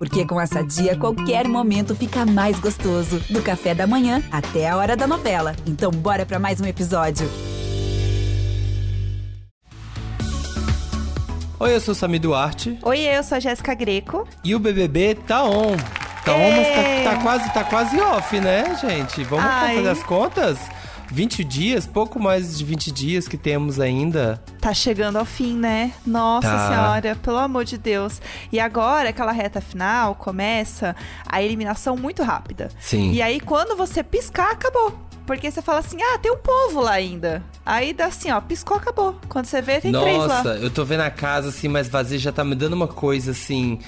Porque com essa dia, qualquer momento fica mais gostoso. Do café da manhã até a hora da novela. Então, bora para mais um episódio. Oi, eu sou Sami Duarte. Oi, eu sou a Jéssica Greco. E o BBB tá on. Tá on, mas tá, tá, quase, tá quase off, né, gente? Vamos Ai. fazer as contas? 20 dias, pouco mais de 20 dias que temos ainda. Tá chegando ao fim, né? Nossa Tá. senhora, pelo amor de Deus. E agora, aquela reta final, começa a eliminação muito rápida. Sim. E aí, quando você piscar, acabou. Porque você fala assim, ah, tem um povo lá ainda. Aí dá assim, ó, piscou, acabou. Quando você vê, tem três lá. Nossa, eu tô vendo a casa assim mais vazia, já tá me dando uma coisa assim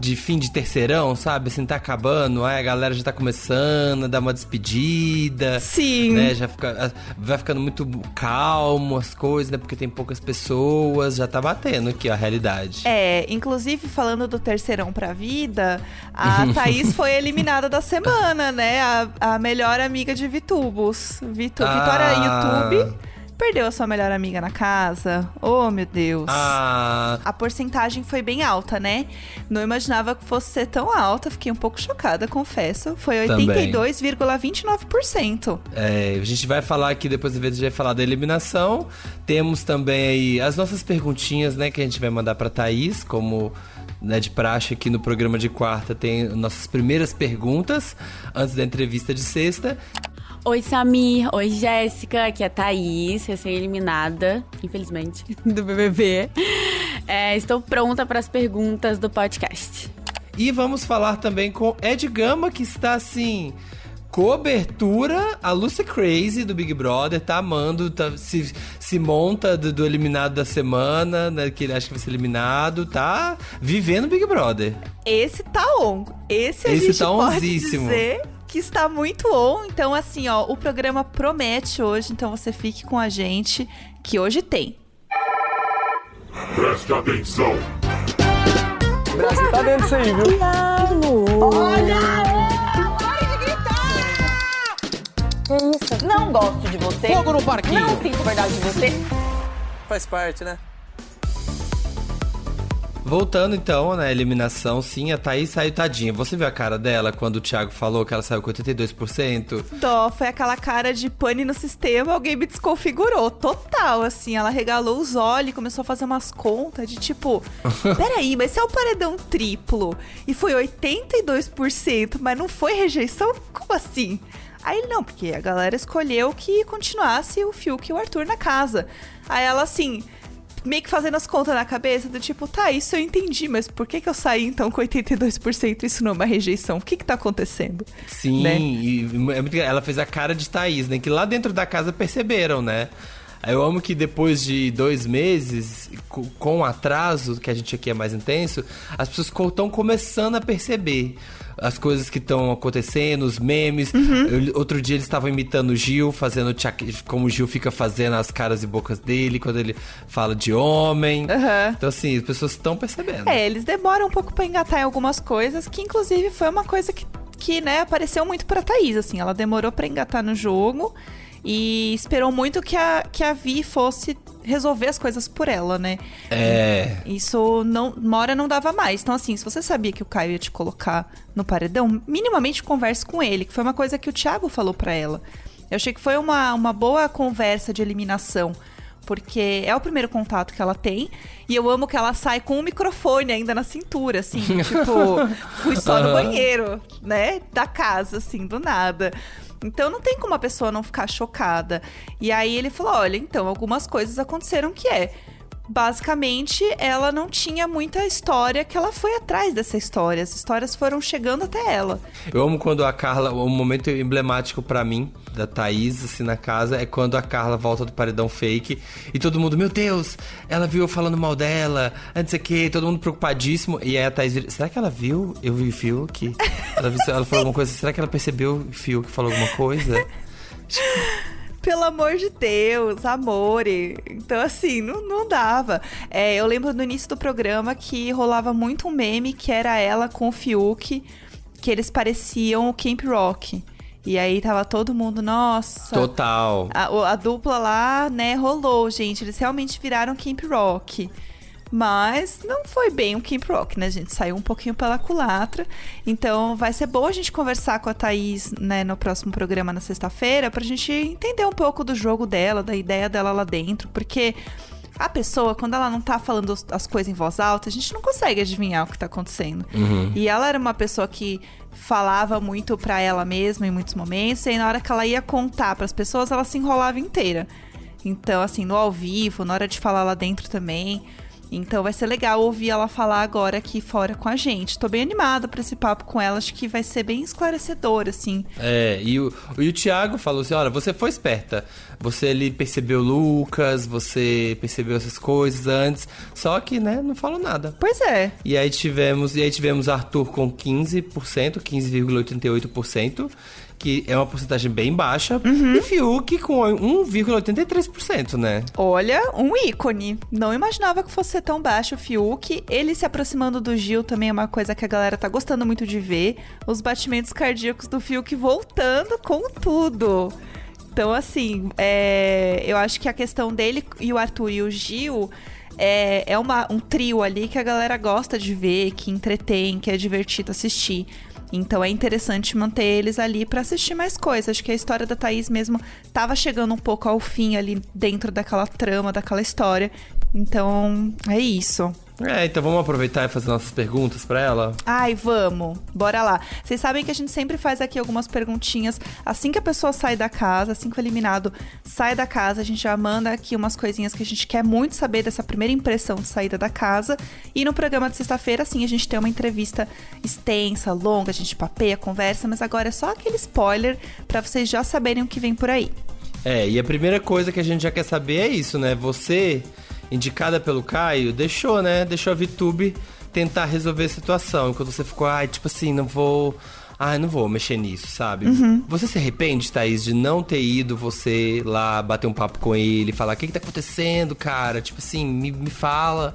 de fim de terceirão, sabe? Assim, tá acabando, aí a galera já tá começando a dar uma despedida. Sim. Né, já fica, vai ficando muito calmo as coisas, né? Porque tem poucas pessoas, já tá batendo aqui ó, a realidade. É, inclusive falando do terceirão pra vida, a Thaís foi eliminada da semana, né? A, a melhor amiga de Vitubos. Vitu, Ah. Vitória YouTube perdeu a sua melhor amiga na casa. Oh, meu Deus. Ah, A porcentagem foi bem alta, né? Não imaginava que fosse ser tão alta, fiquei um pouco chocada, confesso. Foi Também. 82,29%. É, a gente vai falar aqui, depois do vídeo, a gente vai falar da eliminação. Temos também aí as nossas perguntinhas, né, que a gente vai mandar pra Thaís, como né, de praxe aqui no programa de quarta, tem nossas primeiras perguntas antes da entrevista de sexta. Oi, Samir. Oi, Jéssica. Aqui é a Thaís, recém-eliminada, infelizmente, do BBB. É, estou pronta para as perguntas do podcast. E vamos falar também com Ed Gama, que está assim. Cobertura, a Lucy Crazy do Big Brother, tá amando, tá, se, se monta do, do eliminado da semana, né, que ele acha que vai ser eliminado, tá vivendo Big Brother. Esse tá on. Esse a Esse gente tá pode onzíssimo. dizer que está muito on. Então, assim, ó, o programa promete hoje. Então, você fique com a gente, que hoje tem. Preste atenção. O Brasil tá dentro disso aí, viu? Não gosto de você. Fogo no parquinho. Não sinto verdade de você. Faz parte, né? Voltando então na eliminação, sim, a Thaís saiu tadinha. Você viu a cara dela quando o Thiago falou que ela saiu com 82%? Dó, foi aquela cara de pane no sistema, alguém me desconfigurou. Total, assim. Ela regalou os olhos e começou a fazer umas contas de tipo: peraí, mas se é o paredão triplo e foi 82%, mas não foi rejeição? Como assim? Aí não, porque a galera escolheu que continuasse o Fiuk e o Arthur na casa. Aí ela, assim, meio que fazendo as contas na cabeça, do tipo, tá, isso eu entendi, mas por que, que eu saí então com 82%? Isso não é uma rejeição. O que que tá acontecendo? Sim, Né? e é ela fez a cara de Thaís, né? Que lá dentro da casa perceberam, né? Eu amo que depois de dois meses, com o atraso, que a gente aqui é mais intenso, as pessoas estão começando a perceber as coisas que estão acontecendo, os memes. Eu- outro dia eles estavam imitando o Gil, fazendo como o Gil fica fazendo as caras e bocas dele quando ele fala de homem. Aham. Então, assim, as pessoas estão percebendo. É, eles demoram um pouco pra engatar em algumas coisas, que inclusive foi uma coisa que, que né, apareceu muito pra Thaís, assim. Ela demorou pra engatar no jogo e esperou muito que a, que a Vi fosse resolver as coisas por ela, né? É. Isso não, uma hora não dava mais. Então, assim, se você sabia que o Caio ia te colocar no paredão, minimamente converse com ele, que foi uma coisa que o Thiago falou pra ela. Eu achei que foi uma, uma boa conversa de eliminação. Porque é o primeiro contato que ela tem. E eu amo que ela sai com um microfone ainda na cintura, assim. tipo, fui só no banheiro, né? Da casa, assim, do nada. Então não tem como a pessoa não ficar chocada. E aí ele falou: olha, então, algumas coisas aconteceram que é. Basicamente, ela não tinha muita história que ela foi atrás dessa história. As histórias foram chegando até ela. Eu amo quando a Carla, um momento emblemático pra mim, da Thaís, assim, na casa, é quando a Carla volta do paredão fake e todo mundo, meu Deus, ela viu eu falando mal dela, sei o que, todo mundo preocupadíssimo. E aí a Thaís vira, será que ela viu? Eu vi o Fiuk? Ela, viu, ela falou alguma coisa, será que ela percebeu o Fiuk falou alguma coisa? Pelo amor de Deus, amore. Então, assim, não, não dava. É, eu lembro no início do programa que rolava muito um meme que era ela com o Fiuk, que eles pareciam o Camp Rock. E aí tava todo mundo, nossa. Total. A, a dupla lá, né, rolou, gente. Eles realmente viraram Camp Rock. Mas não foi bem um Camp Rock, né, gente? Saiu um pouquinho pela culatra. Então vai ser bom a gente conversar com a Thaís, né, no próximo programa na sexta-feira, pra gente entender um pouco do jogo dela, da ideia dela lá dentro, porque a pessoa, quando ela não tá falando as coisas em voz alta, a gente não consegue adivinhar o que tá acontecendo. E ela era uma pessoa que falava muito pra ela mesma em muitos momentos, e aí na hora que ela ia contar pras pessoas, ela se enrolava inteira. Então, assim, no ao vivo, na hora de falar lá dentro também. Então vai ser legal ouvir ela falar agora aqui fora com a gente. Tô bem animada pra esse papo com ela, acho que vai ser bem esclarecedor, assim. É, e o, e o Thiago falou assim: olha, você foi esperta. Você ali percebeu Lucas, você percebeu essas coisas antes, só que, né, não falou nada. Pois é. E aí tivemos, e aí tivemos Arthur com 15%, 15,88%, que é uma porcentagem bem baixa, e Fiuk com 1,83%, né? Olha, um ícone. Não imaginava que fosse tão baixo o Fiuk. Ele se aproximando do Gil também é uma coisa que a galera tá gostando muito de ver. Os batimentos cardíacos do Fiuk voltando com tudo. Então, assim, é, eu acho que a questão dele e o Arthur e o Gil é, é uma- um trio ali que a galera gosta de ver, que entretém, que é divertido assistir. Então é interessante manter eles ali pra assistir mais coisas. Acho que a história da Thaís mesmo tava chegando um pouco ao fim ali dentro daquela trama, daquela história. Então é isso. É, então vamos aproveitar e fazer nossas perguntas pra ela. Ai, vamos. Bora lá. Vocês sabem que a gente sempre faz aqui algumas perguntinhas. Assim que a pessoa sai da casa, assim que o eliminado sai da casa, a gente já manda aqui umas coisinhas que a gente quer muito saber dessa primeira impressão de saída da casa. E no programa de sexta-feira, assim, a gente tem uma entrevista extensa, longa, a gente papeia, conversa, mas agora é só aquele spoiler pra vocês já saberem o que vem por aí. É, e a primeira coisa que a gente já quer saber é isso, né? Você, indicada pelo Caio, deixou, né? Deixou a VTube tentar resolver a situação. Enquanto você ficou, ai, tipo assim, não vou. Ai, não vou mexer nisso, sabe? Você se arrepende, Thaís, de não ter ido você lá bater um papo com ele, falar: o que, que tá acontecendo, cara? Tipo assim, me, me fala.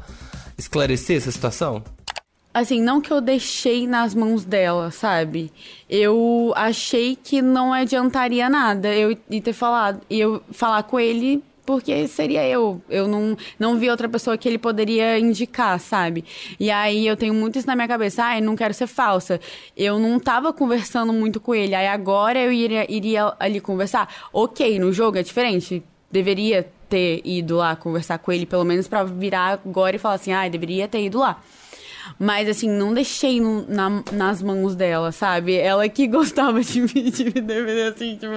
Esclarecer essa situação? Assim, não que eu deixei nas mãos dela, sabe? Eu achei que não adiantaria nada eu ir ter falado. E eu falar com ele porque seria eu. Eu não, não vi outra pessoa que ele poderia indicar, sabe? E aí eu tenho muito isso na minha cabeça. Ai, não quero ser falsa. Eu não tava conversando muito com ele. Aí agora eu iria, iria ali conversar. Ok, no jogo é diferente. Deveria ter ido lá conversar com ele, pelo menos pra virar agora e falar assim, ai, deveria ter ido lá. Mas, assim, não deixei no- na- nas mãos dela, sabe? Ela que gostava de me, de me defender, assim, tipo,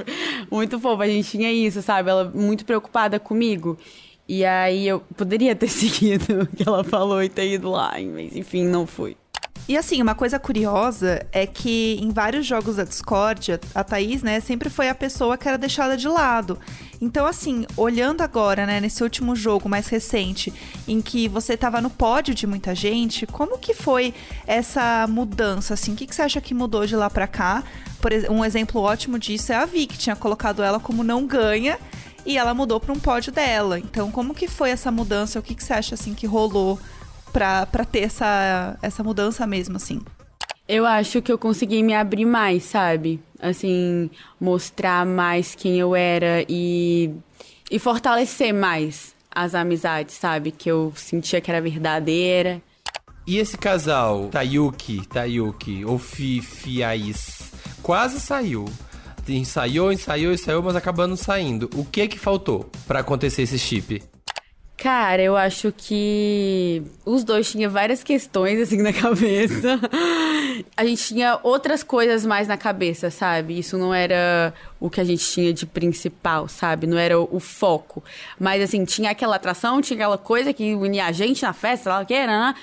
muito fofa. A gente tinha isso, sabe? Ela muito preocupada comigo. E aí eu poderia ter seguido o que ela falou e ter ido lá, mas enfim, não fui. E assim, uma coisa curiosa é que em vários jogos da Discord, a Thaís, né, sempre foi a pessoa que era deixada de lado. Então, assim, olhando agora, né, nesse último jogo mais recente, em que você tava no pódio de muita gente, como que foi essa mudança, assim? O que, que você acha que mudou de lá pra cá? Por um exemplo ótimo disso é a Vi, que tinha colocado ela como não ganha, e ela mudou pra um pódio dela. Então, como que foi essa mudança? O que, que você acha, assim, que rolou pra, pra ter essa, essa mudança mesmo, assim? Eu acho que eu consegui me abrir mais, sabe? Assim, mostrar mais quem eu era e, e fortalecer mais as amizades, sabe? Que eu sentia que era verdadeira. E esse casal, Tayuki, Tayuki, ou Fifi Ais, quase saiu. Ensaiou, ensaiou, ensaiou, mas acabando saindo. O que que faltou pra acontecer esse chip? Cara, eu acho que os dois tinham várias questões assim na cabeça. A gente tinha outras coisas mais na cabeça, sabe? Isso não era o que a gente tinha de principal, sabe? Não era o, foco. Mas assim, tinha aquela atração, tinha aquela coisa que unia a gente na festa, lá que era, né?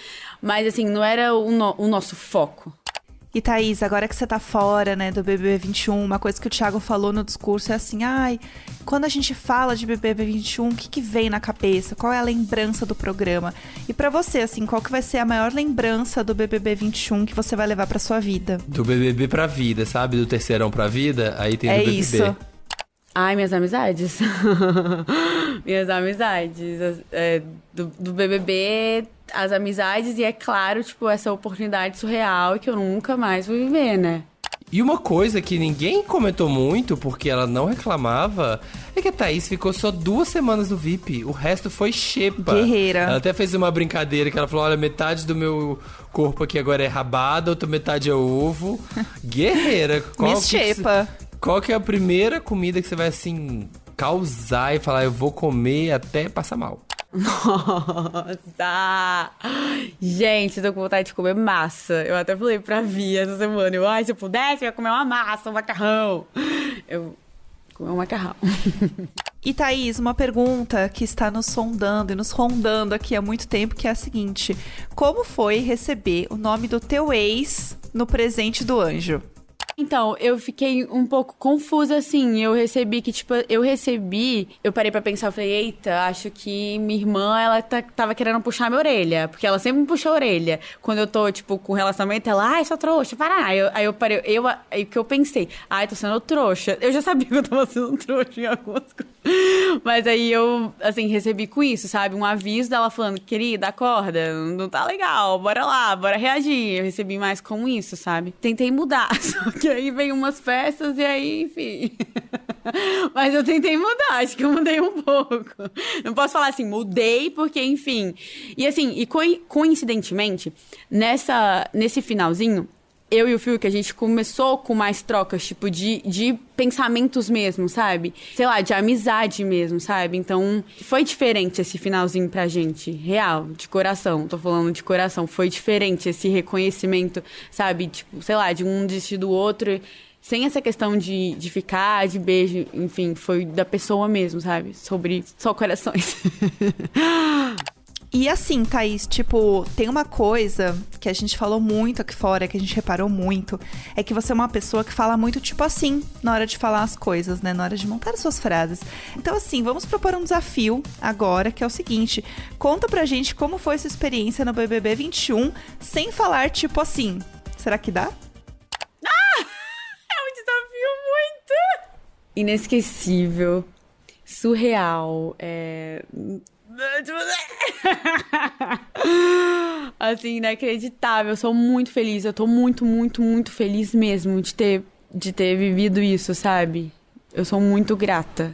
Mas assim, não era o, no- o nosso foco. E Thaís, agora que você tá fora, né, do BBB 21, uma coisa que o Thiago falou no discurso é assim, ai, quando a gente fala de BBB 21, o que que vem na cabeça? Qual é a lembrança do programa? E pra você, assim, qual que vai ser a maior lembrança do BBB 21 que você vai levar pra sua vida? Do BBB pra vida, sabe? Do terceirão pra vida, aí tem é do BBB. isso. Ai, minhas amizades. minhas amizades. as- é, do, do BBB, as amizades e, é claro, tipo, essa oportunidade surreal que eu nunca mais vou viver, né? E uma coisa que ninguém comentou muito, porque ela não reclamava, é que a Thaís ficou só duas semanas no VIP. O resto foi xepa. Guerreira. Ela até fez uma brincadeira que ela falou: olha, metade do meu corpo aqui agora é rabada, outra metade é ovo. Guerreira. Qual Miss que Xepa. Qual que é a primeira comida que você vai assim causar e falar, eu vou comer até passar mal? Nossa! Gente, eu tô com vontade de comer massa. Eu até falei pra Via essa semana. Eu, ai, se eu pudesse, eu ia comer uma massa, um macarrão. Eu comer um macarrão. E Thaís, uma pergunta que está nos sondando e nos rondando aqui há muito tempo, que é a seguinte: Como foi receber o nome do teu ex no presente do anjo? Então, eu fiquei um pouco confusa, assim. Eu recebi que, tipo, eu recebi. Eu parei pra pensar, eu falei, eita, acho que minha irmã, ela tá, tava querendo puxar minha orelha. Porque ela sempre me puxa a orelha. Quando eu tô, tipo, com relacionamento, ela, ai, sua trouxa, para. Aí eu, aí eu parei, eu, aí o que eu pensei, ai, tô sendo trouxa. Eu já sabia que eu tava sendo trouxa em algumas coisas. Mas aí eu, assim, recebi com isso, sabe? Um aviso dela falando, querida, acorda, não tá legal, bora lá, bora reagir. Eu recebi mais com isso, sabe? Tentei mudar, só que aí veio umas festas e aí, enfim. Mas eu tentei mudar, acho que eu mudei um pouco. Não posso falar assim, mudei, porque, enfim. E assim, e coi- coincidentemente, nessa, nesse finalzinho, eu e o Phil, que a gente começou com mais trocas, tipo, de, de pensamentos mesmo, sabe? Sei lá, de amizade mesmo, sabe? Então, foi diferente esse finalzinho pra gente. Real, de coração. Tô falando de coração. Foi diferente esse reconhecimento, sabe? Tipo, sei lá, de um desistir do outro. Sem essa questão de, de ficar, de beijo, enfim, foi da pessoa mesmo, sabe? Sobre só corações. E assim, Thaís, tipo, tem uma coisa que a gente falou muito aqui fora, que a gente reparou muito, é que você é uma pessoa que fala muito, tipo assim, na hora de falar as coisas, né? Na hora de montar as suas frases. Então, assim, vamos propor um desafio agora, que é o seguinte: conta pra gente como foi essa experiência no BBB 21, sem falar, tipo assim. Será que dá? É um desafio muito inesquecível, surreal, é assim, inacreditável. Eu sou muito feliz. Eu tô muito, muito, muito feliz mesmo de ter de ter vivido isso, sabe? Eu sou muito grata.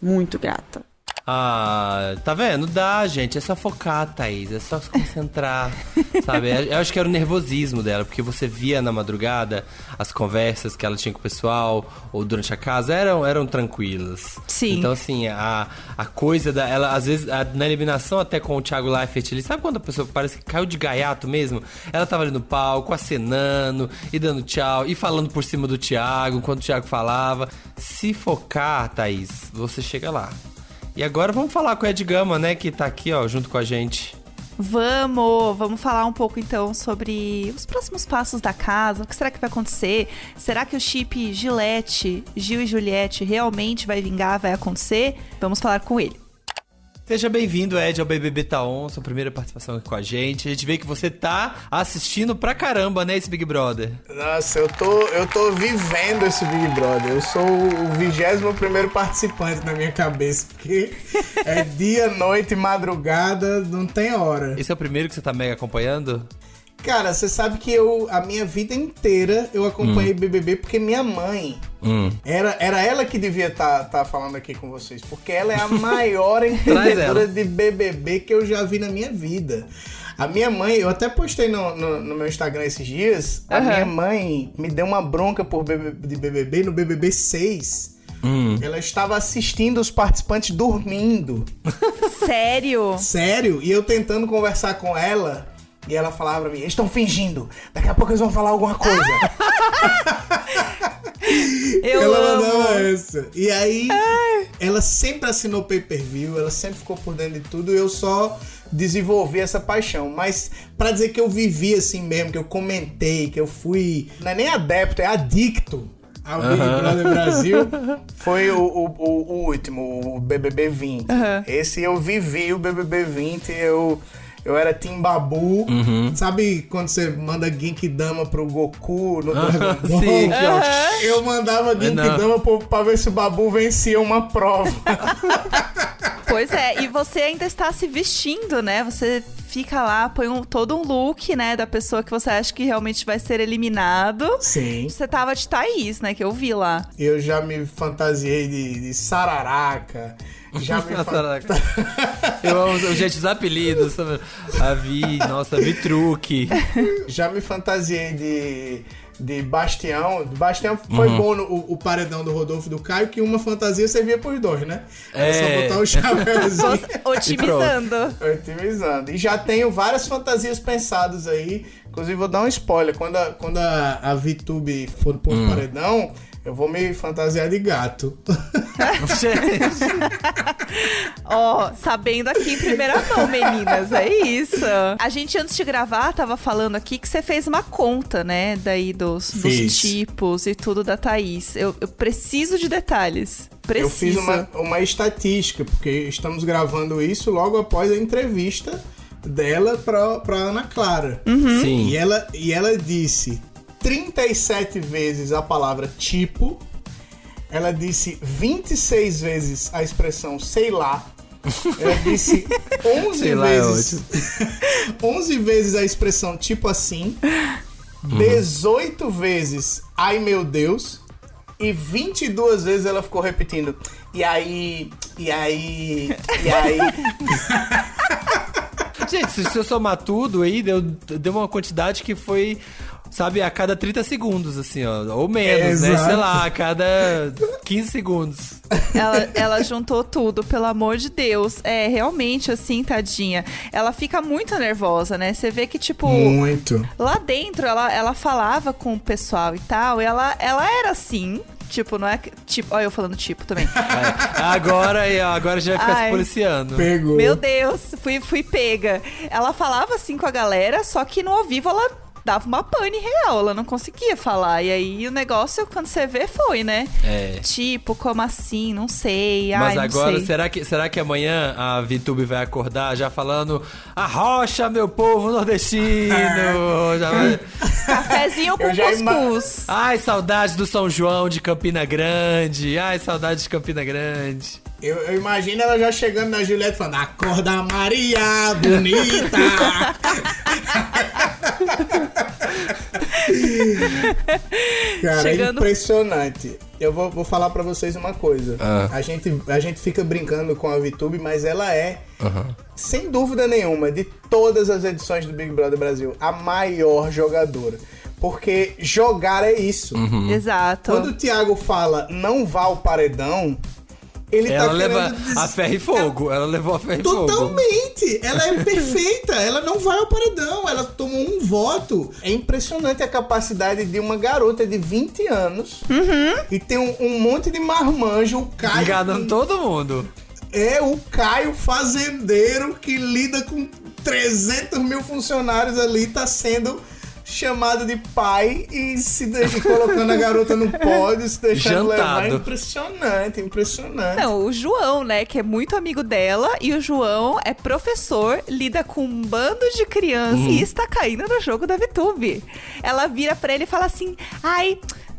Muito grata. Ah, tá vendo? Dá, gente. É só focar, Thaís. É só se concentrar. sabe? Eu eu acho que era o nervosismo dela, porque você via na madrugada as conversas que ela tinha com o pessoal, ou durante a casa, eram, eram tranquilas. Sim. Então, assim, a, a coisa da. Ela, às vezes, a- na eliminação até com o Thiago Leifert, ele sabe quando a pessoa parece que caiu de gaiato mesmo? Ela tava ali no palco, acenando, e dando tchau, e falando por cima do Thiago, enquanto o Thiago falava. Se focar, Thaís, você chega lá. E agora vamos falar com o Ed Gama, né? Que tá aqui, ó, junto com a gente. Vamos! Vamos falar um pouco então sobre os próximos passos da casa. O que será que vai acontecer? Será que o chip Gillette, Gil e Juliette realmente vai vingar, vai acontecer? Vamos falar com ele. Seja bem-vindo, Ed, ao BBB Taon, sua primeira participação aqui com a gente. A gente vê que você tá assistindo pra caramba, né, esse Big Brother. Nossa, eu tô, eu tô vivendo esse Big Brother. Eu sou o vigésimo primeiro participante na minha cabeça, porque é dia, noite, madrugada, não tem hora. Esse é o primeiro que você tá mega acompanhando? Cara, você sabe que eu, a minha vida inteira, eu acompanhei BBB porque minha mãe, Hum. era, era ela que devia estar falando aqui com vocês, porque ela é a maior entendedora de BBB que eu já vi na minha vida. A minha mãe, eu até postei no, no, no meu Instagram esses dias, a Aham. minha mãe me deu uma bronca por BBB, de BBB no BBB 6. Hum. Ela estava assistindo os participantes dormindo. Sério? Sério? E eu tentando conversar com ela. E ela falava pra mim, eles estão fingindo. Daqui a pouco eles vão falar alguma coisa. Eu ela amo. mandava essa. E aí, ela sempre assinou pay-per-view, ela sempre ficou por dentro de tudo. E eu só desenvolvi essa paixão. Mas pra dizer que eu vivi assim mesmo, que eu comentei, que eu fui... Não é nem adepto, é adicto ao Big Brother Brasil. Foi o, o, o- o último, o BBB 20. Esse eu vivi o BBB 20, eu... Eu era Team Babu. Sabe quando você manda Genkidama pro Goku no Dragon Ball? Sim. Eu mandava Genkidama pro- pra ver se o Babu vencia uma prova. Pois é, e você ainda está se vestindo, né? Você fica lá, põe um, todo um look, né, da pessoa que você acha que realmente vai ser eliminado. Sim. Você tava de Thaís, né, que eu vi lá. Eu já me fantasiei de, de sararaca. Já me Sararaca. Eu amo, gente, os apelidos. sabe? A Vi, nossa, Vi Truque. já me fantasiei de, de Bastião. Bastião foi Uhum. bom no o, o paredão do Rodolfo e do Caio, que uma fantasia servia pros dois, né? Era só É. botar o chapéuzinho. Otimizando. Otimizando. E já tenho várias fantasias pensadas aí. Inclusive, vou dar um spoiler. Quando a, quando a, a VTube for pro Hum. paredão, eu vou me fantasiar de gato. Gente, Ó, sabendo aqui em primeira mão, meninas, é isso. A gente, antes de gravar, tava falando aqui que você fez uma conta, né? Daí dos, dos tipos e tudo da Thaís. Eu, eu preciso de detalhes. Preciso. Eu fiz uma, uma estatística, porque estamos gravando isso logo após a entrevista dela pra, pra Ana Clara. Hum? sim. E, ela, e ela disse 37 vezes a palavra tipo. Ela disse 26 vezes a expressão sei lá. Ela disse 11 Sei lá, é vezes. 11 vezes a expressão tipo assim. Uhum. 18 vezes ai meu Deus. E 22 vezes ela ficou repetindo. E aí, e aí, e aí. Gente, se se eu somar tudo aí, deu, deu uma quantidade que foi, sabe, a cada 30 segundos, assim, ó. Ou menos, né? Exato. Sei lá, a cada 15 segundos. Ela, ela juntou tudo, pelo amor de Deus. É, realmente, assim, tadinha. Ela fica muito nervosa, né? Você vê que, tipo, Muito. lá dentro ela, ela falava com o pessoal e tal. E ela, ela era assim. Tipo, não é. Tipo, olha eu falando tipo também. É, agora, agora já vai ficar Ai. se policiando. Pegou. Meu Deus, fui, fui pega. Ela falava assim com a galera, só que no ao vivo ela dava uma pane real, ela não conseguia falar. E aí o negócio, quando você vê, foi, né? É. Tipo, como assim? Não sei. Mas Ai, não agora, sei. será que, será que amanhã a VTube vai acordar já falando Arrocha, meu povo nordestino! já vai... Cafezinho com já ima- cuscuz. Ai, saudade do São João de Campina Grande! Ai, saudade de Campina Grande! Eu, eu imagino ela já chegando na Juliette falando: Acorda, Maria, bonita! Cara, Chegando- é impressionante. Eu vou, vou falar pra vocês uma coisa. Ah. A, gente, a gente fica brincando com a VTube, mas ela é, sem dúvida nenhuma, de todas as edições do Big Brother Brasil, a maior jogadora. Porque jogar é isso. Exato. Quando o Thiago fala não vá ao paredão, ele Ela tá leva dizer- a ferro e fogo. Ela levou a ferro e fogo. Totalmente! Ela é perfeita, ela não vai ao paredão, ela tomou um voto. É impressionante a capacidade de uma garota de 20 anos e tem um, um monte de marmanjo, o Caio. Enganando todo mundo. É o Caio fazendeiro que lida com 300 mil funcionários ali, tá sendo chamado de pai e se deixa colocando a garota no pódio, se deixando levar. Jantado. Impressionante, impressionante. Não, o João, né, que é muito amigo dela, e o João é professor, lida com um bando de crianças Uhum. e está caindo no jogo da VTube. Ela vira pra ele e fala assim: ai.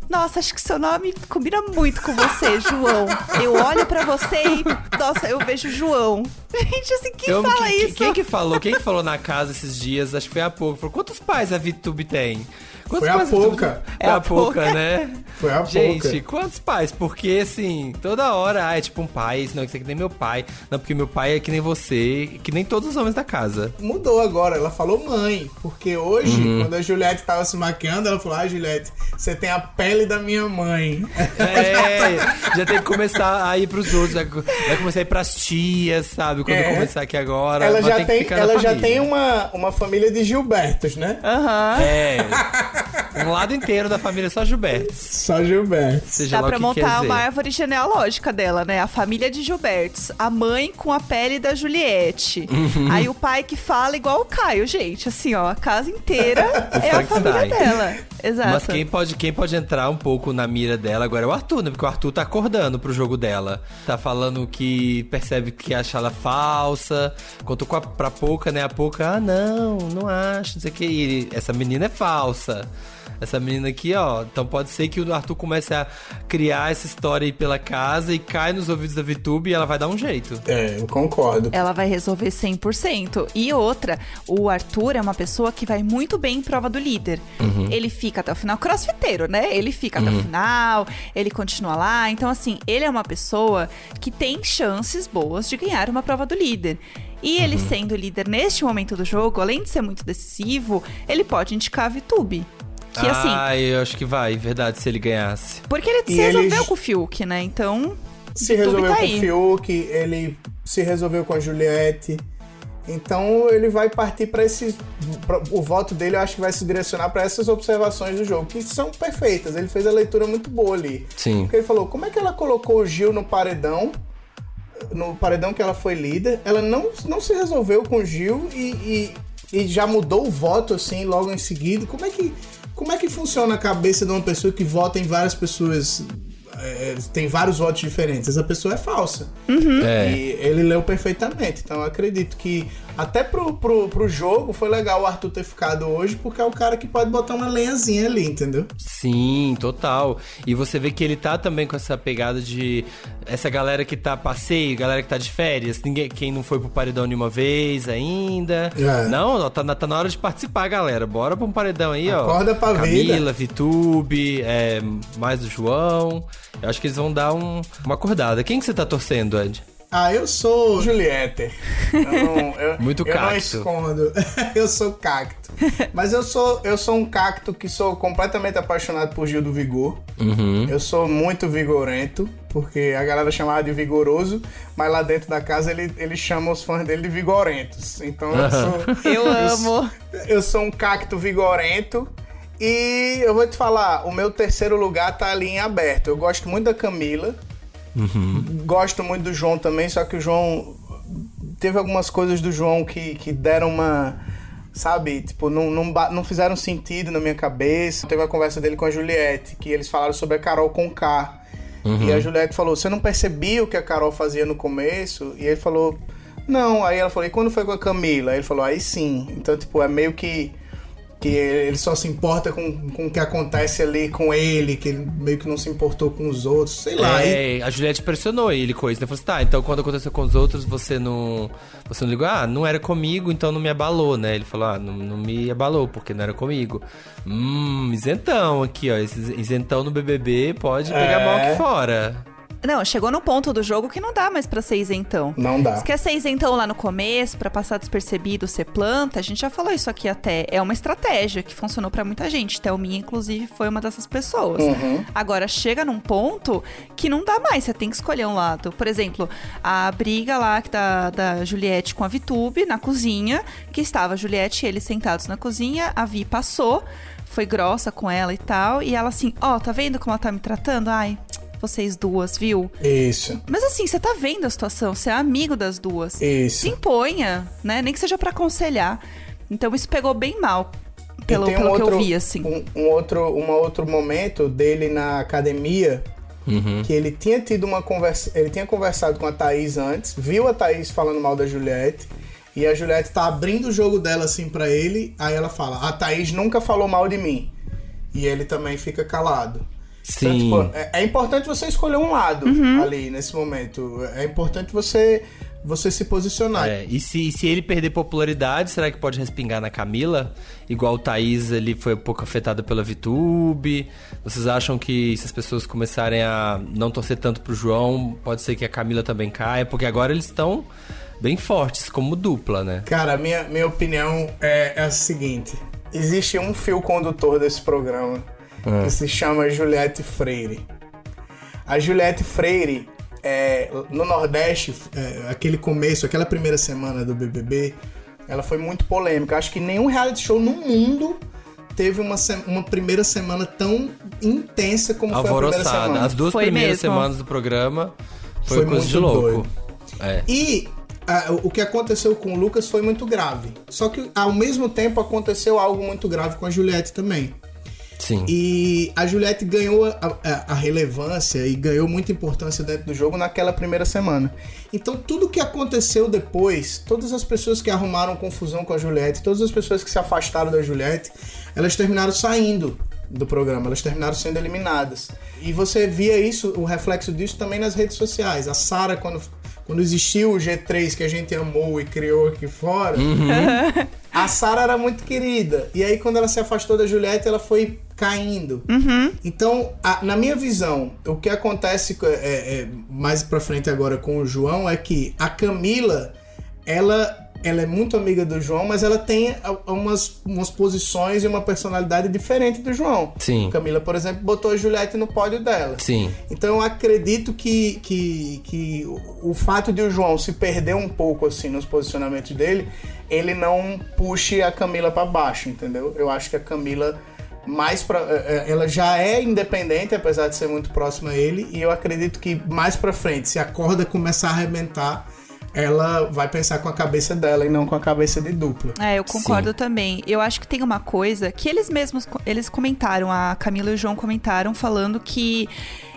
Nossa, acho que seu nome combina muito com você, João. Eu olho pra você e, nossa, eu vejo João. Gente, assim, quem Eu- fala que- isso? Quem que falou? Quem que falou na casa esses dias? Acho que foi a pouco. Falou, quantos pais a VTube tem? Quantos Foi a Pouca. É Foi a pouca, né? Foi a Gente, Pouca. quantos pais? Porque, assim, toda hora, ah, é tipo um pai, não, isso aqui nem meu pai. Não, porque meu pai é que nem você, que nem todos os homens da casa. mudou agora. Ela falou mãe. Porque hoje, Uhum. quando a Juliette tava se maquiando, ela falou: Ah, Juliette, você tem a pele da minha mãe. É, já tem que começar a ir pros outros. Vai começar a ir pras tias, sabe? Quando É. começar aqui agora. ela já que tem, ela já família. tem uma, uma família de Gilbertos, né? Aham. É. Um lado inteiro da família só Gilberto. Só Gilberto. Seja Dá pra o montar uma árvore genealógica dela, né? A família de Gilbertos. A mãe com a pele da Juliette. Uhum. Aí o pai que fala igual o Caio, gente. Assim, ó, a casa inteira é a família dela. Exato. Mas quem pode, quem pode entrar um pouco na mira dela agora é o Arthur, né? Porque o Arthur tá acordando pro jogo dela. Tá falando que percebe que acha ela falsa. Contou com a, pra Pouca, né? A Pouca, ah, não, não acho, não sei o que. E essa menina é falsa. Essa menina aqui, ó. Então pode ser que o Arthur comece a criar essa história aí pela casa e cai nos ouvidos da VTube e ela vai dar um jeito. É, eu concordo. Ela vai resolver 100%. E outra, o Arthur é uma pessoa que vai muito bem em prova do líder. Ele fica até o final, crossfiteiro, né? Ele fica até o final, ele continua lá. Então, assim, ele é uma pessoa que tem chances boas de ganhar uma prova do líder. E ele sendo líder neste momento do jogo, além de ser muito decisivo, ele pode indicar a VTube. Que assim, ah, eu acho que vai, verdade, se ele ganhasse. porque ele E se resolveu com o Fiuk, né? Então, Se resolveu tá com o Fiuk, ele se resolveu com a Juliette. Então ele vai partir para esses. pra- o voto dele eu acho que vai se direcionar para essas observações do jogo, que são perfeitas. Ele fez a leitura muito boa ali. Sim. Porque ele falou: como é que ela colocou o Gil no paredão? No paredão que ela foi líder, ela não, não se resolveu com o Gil e, e, e já mudou o voto assim logo em seguida. Como é que, como é que funciona a cabeça de uma pessoa que vota em várias pessoas? é, tem vários votos diferentes. Essa pessoa é falsa. É. E ele leu perfeitamente. Então eu acredito que até pro, pro, pro jogo foi legal o Arthur ter ficado hoje, porque é o cara que pode botar uma lenhazinha ali, entendeu? Sim, total. E você vê que ele tá também com essa pegada de essa galera que tá passeio, galera que tá de férias, ninguém, quem não foi pro paredão nenhuma vez ainda. É. Não, tá, na- tá na hora de participar, galera. Bora pra um paredão aí, ó. Acorda pra Camila, Vitube, é, mais do João. Eu acho que eles vão dar um- uma acordada. Quem que você tá torcendo, Ed? Ah, eu sou Juliette. Eu não, eu, Muito eu não cacto. escondo. eu sou cacto. Mas eu sou, eu sou um cacto que sou completamente apaixonado por Gil do Vigor. Uhum. Eu sou muito vigorento, porque a galera chamava de vigoroso, mas lá dentro da casa ele, ele chama os fãs dele de vigorentos. Então eu sou. eu amo. Eu sou um cacto vigorento. E eu vou te falar, o meu terceiro lugar tá ali em aberto. Eu gosto muito da Camila. Gosto muito do João também, só que o João. Teve algumas coisas do João que, que deram uma. Sabe? Tipo, não, não, não fizeram sentido na minha cabeça. Teve a conversa dele com a Juliette, que eles falaram sobre a Carol com K. E a Juliette falou: Você não percebia o que a Carol fazia no começo? E ele falou: Não. Aí ela falou: E quando foi com a Camila? Aí ele falou: Aí sim. Então, tipo, é meio que. Que ele só se importa com, com o que acontece ali com ele, que ele meio que não se importou com os outros, sei lá. E- É, a Juliette pressionou ele com isso. Né? Falou assim, tá, então quando aconteceu com os outros, você não. Você não ligou? Ah, não era comigo, então não me abalou, né? Ele falou, ah, não, não me abalou, porque não era comigo. Hum, isentão aqui, ó. Esse isentão no BBB pode pegar É. mal aqui fora. Não, chegou no ponto do jogo que não dá mais pra ser isentão. Não dá. Se quer ser isentão lá no começo, pra passar despercebido, ser planta, a gente já falou isso aqui até. É uma estratégia que funcionou pra muita gente. Thelminha, inclusive, foi uma dessas pessoas. Uhum. Agora, chega num ponto que não dá mais, você tem que escolher um lado. Por exemplo, a briga lá da, da Juliette com a Vitube na cozinha, que estava a Juliette e ele sentados na cozinha, a Vi passou, foi grossa com ela e tal, e ela assim, ó, tá vendo como ela tá me tratando? Ai, vocês duas, viu? Isso, Mas assim, você tá vendo a situação, você é amigo das duas. Se isso. imponha, né? Nem que seja pra aconselhar. Então isso pegou bem mal, pelo, tem um pelo que eu outro- vi, assim. Um, um outro, um outro momento dele na academia que ele tinha tido uma conversa. Ele tinha conversado com a Thaís antes, viu a Thaís falando mal da Juliette. E a Juliette tá abrindo o jogo dela assim pra ele. Aí ela fala: A Thaís nunca falou mal de mim. E ele também fica calado. Então, Sim. tipo, é, é importante você escolher um lado Uhum. ali nesse momento. É importante você, você se posicionar. É, e se, se ele perder popularidade, será que pode respingar na Camila? Igual o Thaís ali foi um pouco afetado pela VTube. Vocês acham que se as pessoas começarem a não torcer tanto pro João, pode ser que a Camila também caia? Porque agora eles estão bem fortes como dupla, né? Cara, minha, minha opinião é, é a seguinte: existe um fio condutor desse programa que se chama Juliette Freire. A Juliette Freire, é, no Nordeste, é, aquele começo, aquela primeira semana do BBB, ela foi muito polêmica. Acho que nenhum reality show no mundo teve uma, uma primeira semana tão intensa como foi a primeira Alvoroçada. semana. As duas Foi primeiras mesmo. semanas do programa foi, Foi coisa muito de louco. doido. É. E ah, o que aconteceu com o Lucas foi muito grave. Só que ao mesmo tempo aconteceu algo muito grave com a Juliette também. Sim. E a Juliette ganhou a, a- a relevância e ganhou muita importância dentro do jogo naquela primeira semana. Então, tudo que aconteceu depois, todas as pessoas que arrumaram confusão com a Juliette, todas as pessoas que se afastaram da Juliette, elas terminaram saindo do programa, elas terminaram sendo eliminadas. E você via isso, o reflexo disso também nas redes sociais. A Sara, quando, quando existiu o G3 que a gente amou e criou aqui fora, a Sara era muito querida. E aí, quando ela se afastou da Juliette, ela foi caindo. Então, a- na minha visão, o que acontece co- é, é, mais pra frente agora com o João é que a Camila, ela, ela é muito amiga do João, mas ela tem a- umas, umas posições e uma personalidade diferente do João. Sim. Camila, por exemplo, botou a Juliette no pódio dela. Sim. Então eu acredito que, que, que o, o fato de o João se perder um pouco assim nos posicionamentos dele, ele não puxe a Camila pra baixo, entendeu? Eu acho que a Camila mais pra, eh, eh, ela já é independente, apesar de ser muito próxima a ele, e eu acredito que mais pra frente, se a corda começar a arrebentar, ela vai pensar com a cabeça dela e não com a cabeça de dupla. É, eu concordo Sim. também. Eu acho que tem uma coisa que eles mesmos eles comentaram, a Camila e o João comentaram falando que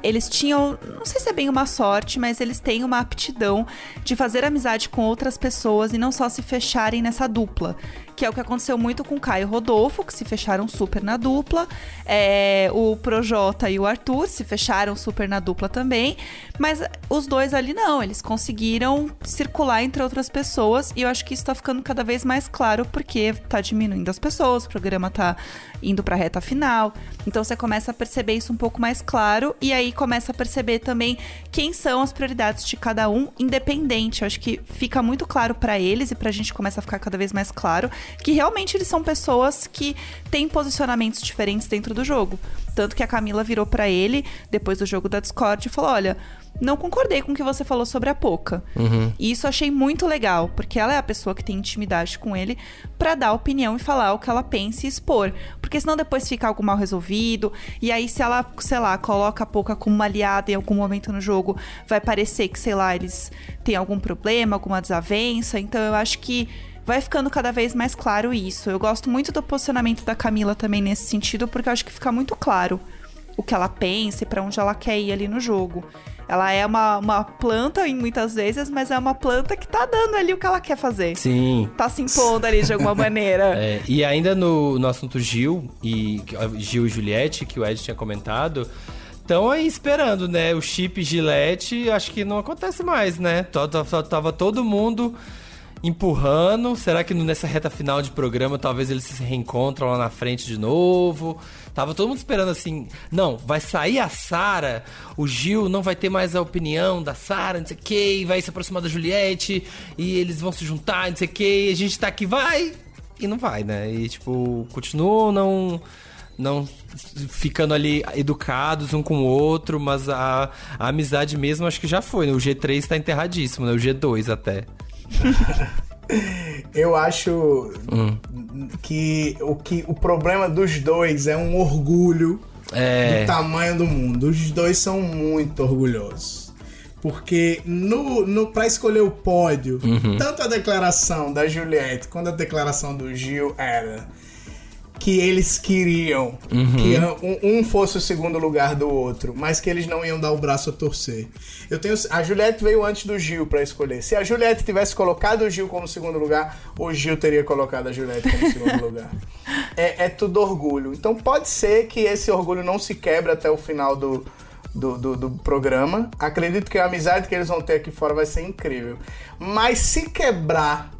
eles tinham, não sei se é bem uma sorte, mas eles têm uma aptidão de fazer amizade com outras pessoas e não só se fecharem nessa dupla. Que é o que aconteceu muito com o Caio e Rodolfo, que se fecharam super na dupla. É, o Projota e o Arthur se fecharam super na dupla também. Mas os dois ali não, eles conseguiram circular entre outras pessoas. E eu acho que isso tá ficando cada vez mais claro, porque tá diminuindo as pessoas, o programa tá indo pra reta final. Então você começa a perceber isso um pouco mais claro. E aí começa a perceber também quem são as prioridades de cada um, independente. Eu acho que fica muito claro pra eles e pra gente começa a ficar cada vez mais claro que realmente eles são pessoas que têm posicionamentos diferentes dentro do jogo. Tanto que a Camila virou pra ele depois do jogo da Discord e falou: "Olha, não concordei com o que você falou sobre a Poca. E isso eu achei muito legal, porque ela é a pessoa que tem intimidade com ele pra dar opinião e falar o que ela pensa e expor. Porque senão depois fica algo mal resolvido. E aí, se ela, sei lá, coloca a Poca como uma aliada em algum momento no jogo, vai parecer que, sei lá, eles têm algum problema, alguma desavença. Então eu acho que vai ficando cada vez mais claro isso. Eu gosto muito do posicionamento da Camila também nesse sentido, porque eu acho que fica muito claro o que ela pensa e pra onde ela quer ir ali no jogo. Ela é uma, uma planta, em muitas vezes, mas é uma planta que tá dando ali o que ela quer fazer. Sim. Tá se impondo ali de alguma maneira. É, e ainda no, no assunto Gil e Gil e Juliette, que o Ed tinha comentado, estão aí esperando, né? O chip Gillette, acho que não acontece mais, né? Tava, todo mundo empurrando. Será que nessa reta final de programa talvez eles se reencontram lá na frente de novo? Tava todo mundo esperando assim, não, vai sair a Sara, o Gil não vai ter mais a opinião da Sara, não sei o que, vai se aproximar da Juliette e eles vão se juntar, não sei o que, a gente tá aqui, vai! E não vai, né? E tipo, continuam não não ficando ali educados um com o outro, mas a, a amizade mesmo acho que já foi, né? O G3 tá enterradíssimo, né? O G2 até. Eu acho que, o que o problema dos dois é um orgulho É. do tamanho do mundo. Os dois são muito orgulhosos. Porque no, no, pra escolher o pódio, tanto a declaração da Juliette quanto a declaração do Gil era que eles queriam que um, fosse o segundo lugar do outro, mas que eles não iam dar o braço a torcer. Eu tenho a Juliette veio antes do Gil pra escolher. Se a Juliette tivesse colocado o Gil como segundo lugar, o Gil teria colocado a Juliette como segundo lugar. É, é tudo orgulho. Então pode ser que esse orgulho não se quebre até o final do, do, do, do programa. Acredito que a amizade que eles vão ter aqui fora vai ser incrível. Mas se quebrar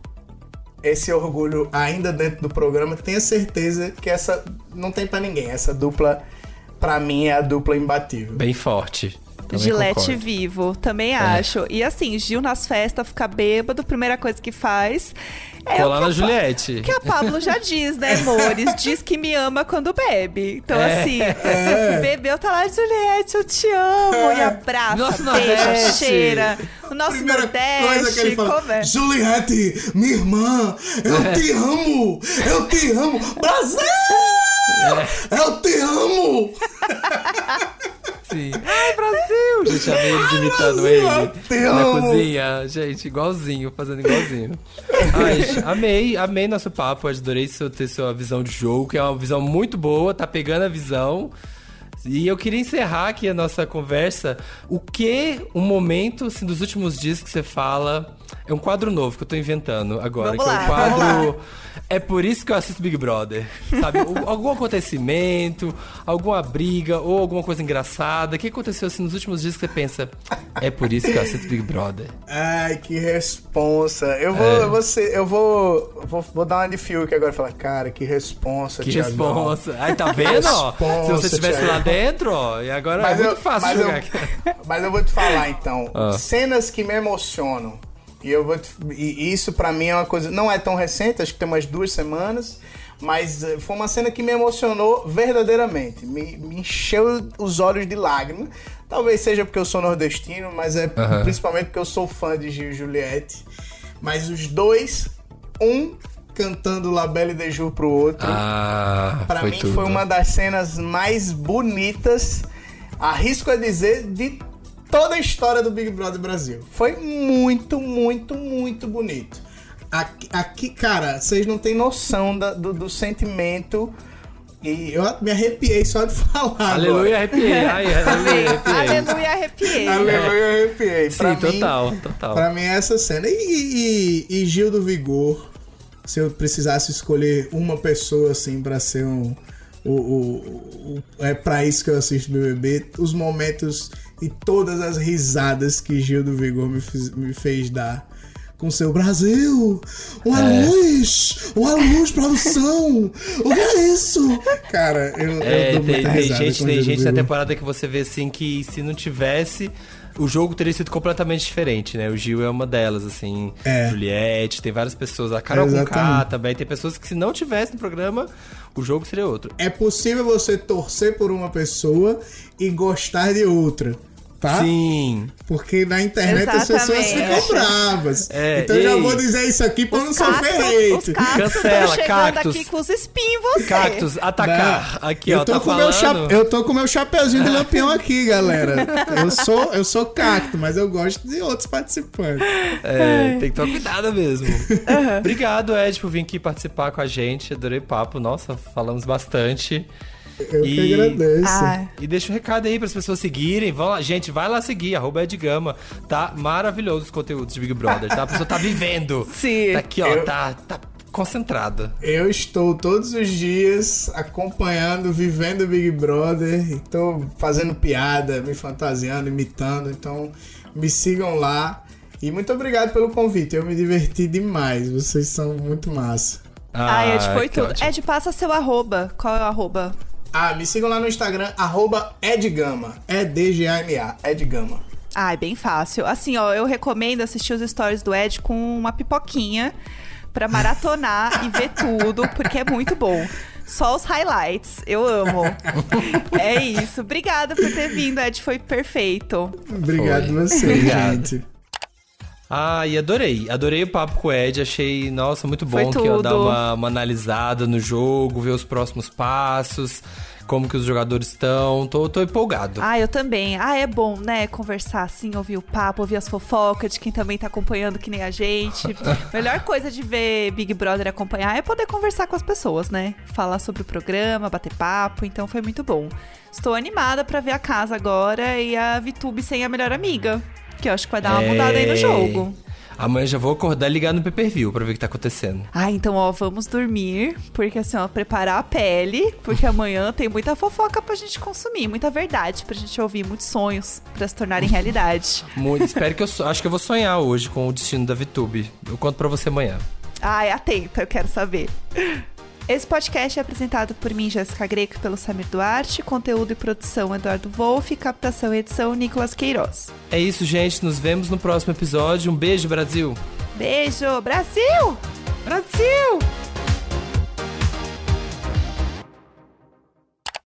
esse orgulho ainda dentro do programa, tenha certeza que essa não tem pra ninguém. Essa dupla, pra mim, é a dupla imbatível. Bem forte. Também Gilete concordo. É. vivo, também acho. E assim, Gil nas festas, fica bêbado, primeira coisa que faz é Colar na Juliette. que a Pablo já diz, né, amores? Diz que me ama quando bebe. Então, É. assim, bebeu, tá lá, Juliette, eu te amo. E abraça, Nosso beija, Nordeste. cheira. O nosso Primeira Nordeste, coisa que ele fala, é? Juliette, minha irmã, eu te amo, eu te amo, Brasil, eu te amo. Sim. Ai, Brasil! Gente, amei eles imitando Brasil, ele te na amo. cozinha. Gente, igualzinho, fazendo igualzinho. Ai, amei, amei nosso papo. Adorei seu, ter sua visão de jogo, que é uma visão muito boa, tá pegando a visão. E eu queria encerrar aqui a nossa conversa. O que um momento assim, dos últimos dias que você fala. É um quadro novo que eu tô inventando agora. Vamos que lá, é o quadro. vamos É por isso que eu assisto Big Brother. Sabe? Algum acontecimento, alguma briga ou alguma coisa engraçada. O que aconteceu assim nos últimos dias que você pensa? É por isso que eu assisto Big Brother. Ai, que responsa. Eu vou, É. eu vou, ser- eu vou, vou, vou dar uma de Fiuk agora e falar, cara, que responsa, Que responsa. Aí tá vendo, ó? Se Responsa, você estivesse lá Thiago. Dentro, ó. E agora é muito fácil mas jogar. Eu, mas eu vou te falar então. Ah. Cenas que me emocionam. E eu vou te- e isso pra mim é uma coisa. Não é tão recente, acho que tem umas duas semanas. Mas eh, foi uma cena que me emocionou verdadeiramente. Me, me encheu os olhos de lágrimas. Talvez seja porque eu sou nordestino, mas é Aham. principalmente porque eu sou fã de Gil e Juliette. Mas os dois, um cantando La Belle de Jour pro outro. Ah, Pra foi mim tudo. foi uma das cenas mais bonitas, arrisco a dizer, de toda a história do Big Brother Brasil. Foi muito, muito, muito bonito. Aqui, aqui, cara, vocês não têm noção da- do, do sentimento. E eu me arrepiei só de falar. Aleluia, arrepiei. Ai, aleluia, arrepiei. Aleluia, arrepiei. Agora. Aleluia, arrepiei. Sim, Pra mim- total, total. Pra mim é essa cena. E, e, e Gil do Vigor, se eu precisasse escolher uma pessoa assim pra ser um. O, o- o- é pra isso que eu assisto BBB. Os momentos e todas as risadas que Gil do Vigor me, fiz- me fez dar. Com seu Brasil! Uma luz! Uma luz, produção! O que é isso? Cara, eu, É, eu dou tem, muita tem gente, tem gente na temporada que você vê assim que se não tivesse. O jogo teria sido completamente diferente, né? O Gil é uma delas, assim. É. Juliette, tem várias pessoas. A Carol Exatamente. também. Tem pessoas que se não tivesse no programa, o jogo seria outro. É possível você torcer por uma pessoa e gostar de outra, tá? Sim. Porque na internet as pessoas Exatamente. ficam bravas. É, então eu já vou dizer isso aqui pra não sofrer cactos, hate. Cancela, cactos. aqui com os espinhos você. Cactus, atacar. Não, Aqui, eu ó, tô tá com meu falando. cha- Eu tô com meu chapeuzinho de lampião aqui, galera. Eu sou, eu sou cacto, mas eu gosto de outros participantes. É, tem que tomar cuidado mesmo. Obrigado, Ed, por vir aqui participar com a gente. Adorei o papo. Nossa, falamos bastante. Eu E- que agradeço. Ah, E deixa um recado aí para as pessoas seguirem. Vão lá, gente, vai lá seguir, arroba Ed Gama. Tá maravilhoso os conteúdos de Big Brother, tá? A pessoa tá vivendo. Sim. Tá aqui, ó, Eu- tá, tá concentrada. Eu estou todos os dias acompanhando, vivendo o Big Brother, e tô fazendo piada, me fantasiando, imitando, então me sigam lá. E muito obrigado pelo convite, eu me diverti demais, vocês são muito massa. ah, Ed, foi tudo. ótimo. Ed, passa seu arroba. Qual é o arroba? Ah, me sigam lá no Instagram, arroba Edgama, é D-G-A-M-A, Edgama. Ah, é bem fácil. Assim, ó, eu recomendo assistir os stories do Ed com uma pipoquinha pra maratonar e ver tudo, porque é muito bom. Só os highlights. Eu amo. é isso. Obrigada por ter vindo, Ed. Foi perfeito. Obrigado Foi. você, Obrigado. gente. Ah, e adorei. Adorei o papo com o Ed. Achei, nossa, muito bom que eu dar uma, uma analisada no jogo, ver os próximos passos, como que os jogadores estão. Tô, tô empolgado. Ah, eu também. Ah, é bom, né? Conversar assim, ouvir o papo, ouvir as fofocas de quem também tá acompanhando que nem a gente. Melhor coisa de ver Big Brother acompanhar é poder conversar com as pessoas, né? Falar sobre o programa, bater papo. Então foi muito bom. Estou animada pra ver a casa agora e a VTube sem a melhor amiga. Que eu acho que vai dar uma mudada aí no É. jogo. Amanhã já vou acordar e ligar no pay-per-view pra ver o que tá acontecendo. Ah, então, ó, vamos dormir, porque assim, ó, preparar a pele, porque amanhã tem muita fofoca pra gente consumir, muita verdade pra gente ouvir, muitos sonhos pra se tornarem realidade. Muito, espero que eu. Acho que eu vou sonhar hoje com o destino da VTube. Eu conto pra você amanhã. Ai, atenta, eu quero saber. Esse podcast é apresentado por mim, Jéssica Greco, e pelo Samir Duarte, conteúdo e produção Eduardo Wolff, captação e edição Nicolas Queiroz. É isso, gente. Nos vemos no próximo episódio. Um beijo, Brasil! Beijo, Brasil! Brasil!